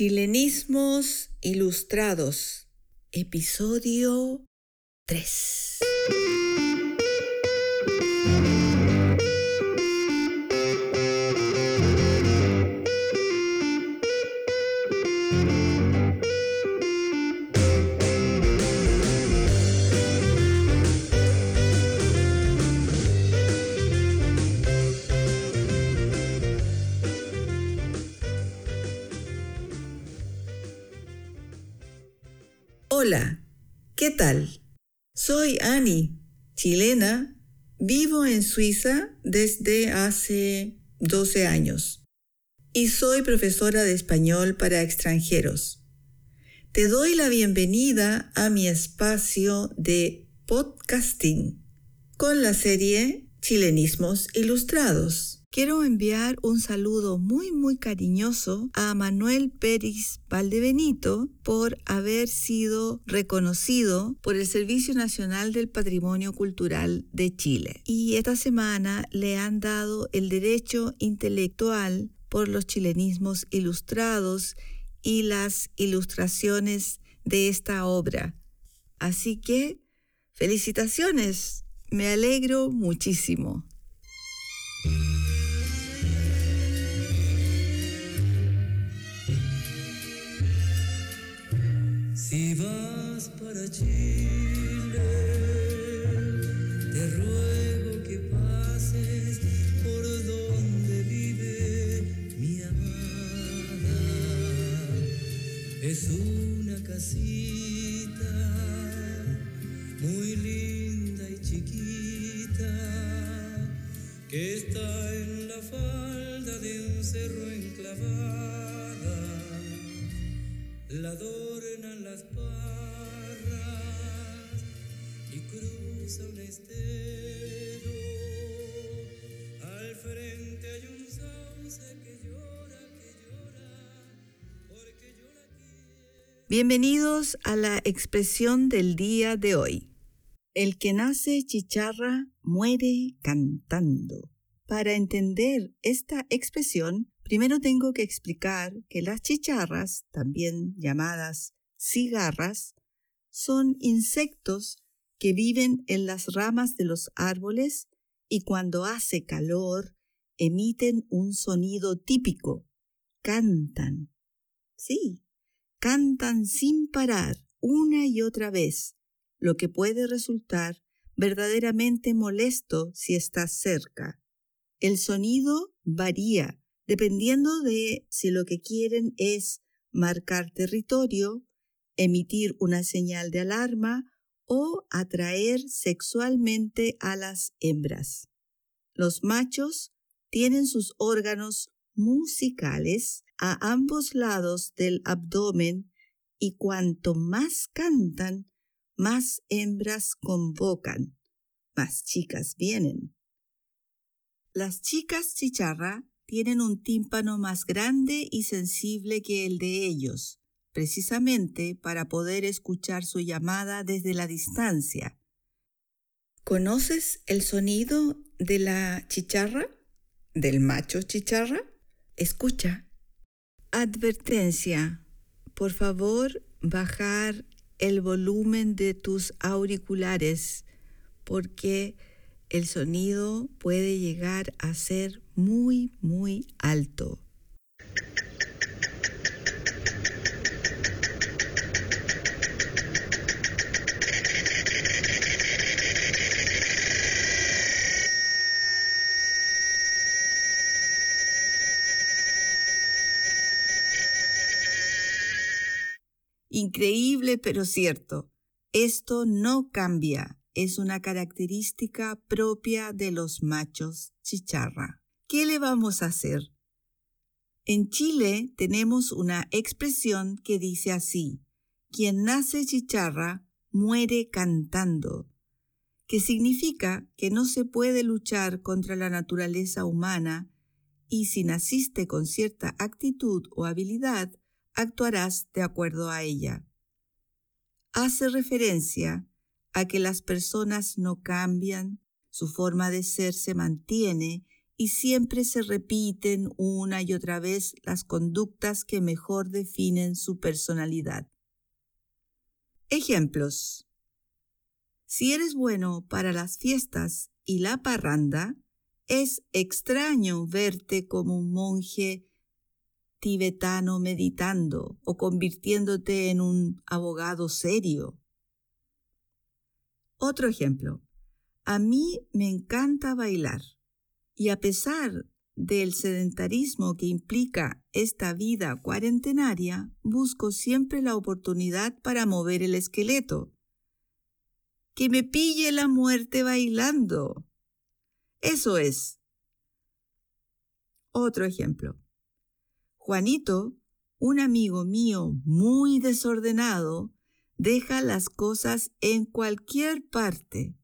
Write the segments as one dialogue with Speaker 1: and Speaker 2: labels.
Speaker 1: Chilenismos Ilustrados, episodio 3. Hola, ¿qué tal? Soy Annie, chilena. Vivo en Suiza desde hace 12 años y soy profesora de español para extranjeros. Te doy la bienvenida a mi espacio de podcasting con la serie Chilenismos Ilustrados. Quiero enviar un saludo muy muy cariñoso a Manuel Pérez Valdebenito por haber sido reconocido por el Servicio Nacional del Patrimonio Cultural de Chile. Y esta semana le han dado el derecho intelectual por los chilenismos ilustrados y las ilustraciones de esta obra. Así que, felicitaciones, me alegro muchísimo.
Speaker 2: Si vas para Chile, te ruego que pases por donde vive mi amada. Es una casita muy linda y chiquita que está en la falda de un cerro enclavada. La adornan las parras y cruza un estero. Al frente hay un sauce que llora, que llora, porque yo la quiero.
Speaker 1: Bienvenidos a la expresión del día de hoy. El que nace chicharra muere cantando. Para entender esta expresión, primero tengo que explicar que las chicharras, también llamadas cigarras, son insectos que viven en las ramas de los árboles y cuando hace calor emiten un sonido típico. Cantan. Sí, cantan sin parar una y otra vez, lo que puede resultar verdaderamente molesto si estás cerca. El sonido varía dependiendo de si lo que quieren es marcar territorio, emitir una señal de alarma o atraer sexualmente a las hembras. Los machos tienen sus órganos musicales a ambos lados del abdomen y cuanto más cantan, más hembras convocan, más chicas vienen. Las chicas chicharra tienen un tímpano más grande y sensible que el de ellos, precisamente para poder escuchar su llamada desde la distancia. ¿Conoces el sonido de la chicharra? ¿Del macho chicharra? Escucha. Advertencia. Por favor, bajar el volumen de tus auriculares porque el sonido puede llegar a ser muy, muy alto. Increíble pero cierto. Esto no cambia. Es una característica propia de los machos chicharra. ¿Qué le vamos a hacer? En Chile tenemos una expresión que dice así, quien nace chicharra muere cantando, que significa que no se puede luchar contra la naturaleza humana y si naciste con cierta actitud o habilidad, actuarás de acuerdo a ella. Hace referencia a que las personas no cambian, su forma de ser se mantiene y siempre se repiten una y otra vez las conductas que mejor definen su personalidad. Ejemplos. Si eres bueno para las fiestas y la parranda, es extraño verte como un monje tibetano meditando o convirtiéndote en un abogado serio. Otro ejemplo. A mí me encanta bailar y a pesar del sedentarismo que implica esta vida cuarentenaria, busco siempre la oportunidad para mover el esqueleto. Que me pille la muerte bailando. Eso es. Otro ejemplo. Juanito, un amigo mío muy desordenado, deja las cosas en cualquier parte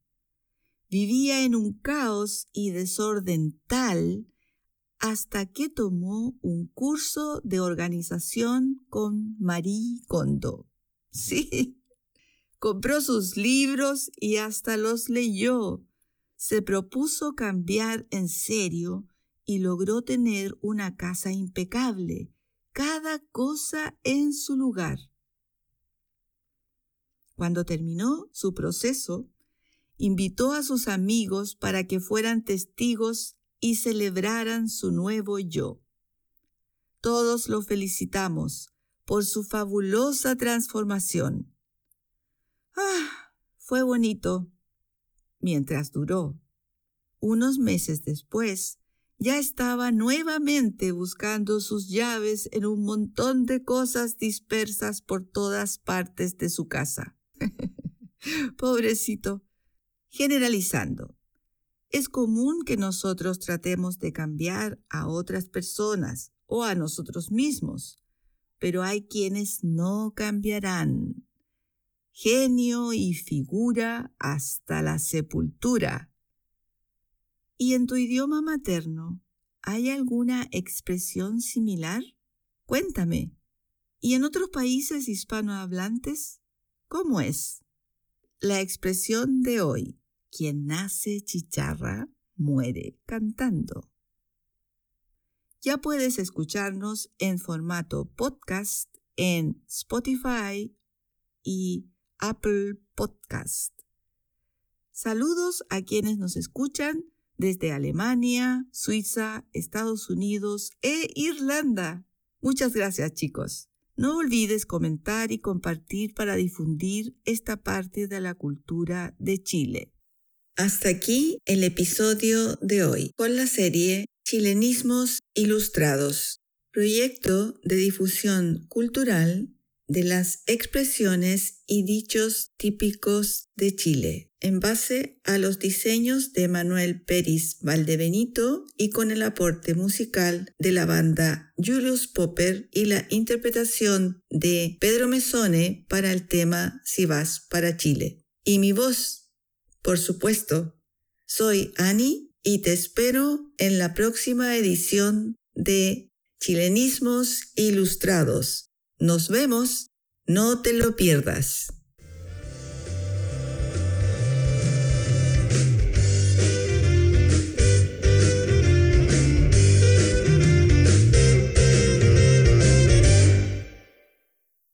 Speaker 1: vivía en un caos y desorden tal hasta que tomó un curso de organización con Marie Kondo. Sí, compró sus libros y hasta los leyó. Se propuso cambiar en serio y logró tener una casa impecable, cada cosa en su lugar. Cuando terminó su proceso, invitó a sus amigos para que fueran testigos y celebraran su nuevo yo. Todos lo felicitamos por su fabulosa transformación. Ah, fue bonito mientras duró. Unos meses después, ya estaba nuevamente buscando sus llaves en un montón de cosas dispersas por todas partes de su casa. Pobrecito, Generalizando, es común que nosotros tratemos de cambiar a otras personas o a nosotros mismos, pero hay quienes no cambiarán. Genio y figura hasta la sepultura. ¿Y en tu idioma materno hay alguna expresión similar? Cuéntame. ¿Y en otros países hispanohablantes? ¿Cómo es? La expresión de hoy, quien nace chicharra, muere cantando. Ya puedes escucharnos en formato podcast en Spotify y Apple Podcast. Saludos a quienes nos escuchan desde Alemania, Suiza, Estados Unidos e Irlanda. Muchas gracias chicos. No olvides comentar y compartir para difundir esta parte de la cultura de Chile. Hasta aquí el episodio de hoy con la serie Chilenismos Ilustrados, proyecto de difusión cultural de las expresiones y dichos típicos de Chile, en base a los diseños de Manuel Peris Valdebenito y con el aporte musical de la banda Julius Popper y la interpretación de Pedro Mesone para el tema Si vas para Chile. Y mi voz, por supuesto. Soy Annie y te espero en la próxima edición de Chilenismos Ilustrados nos vemos, no te lo pierdas.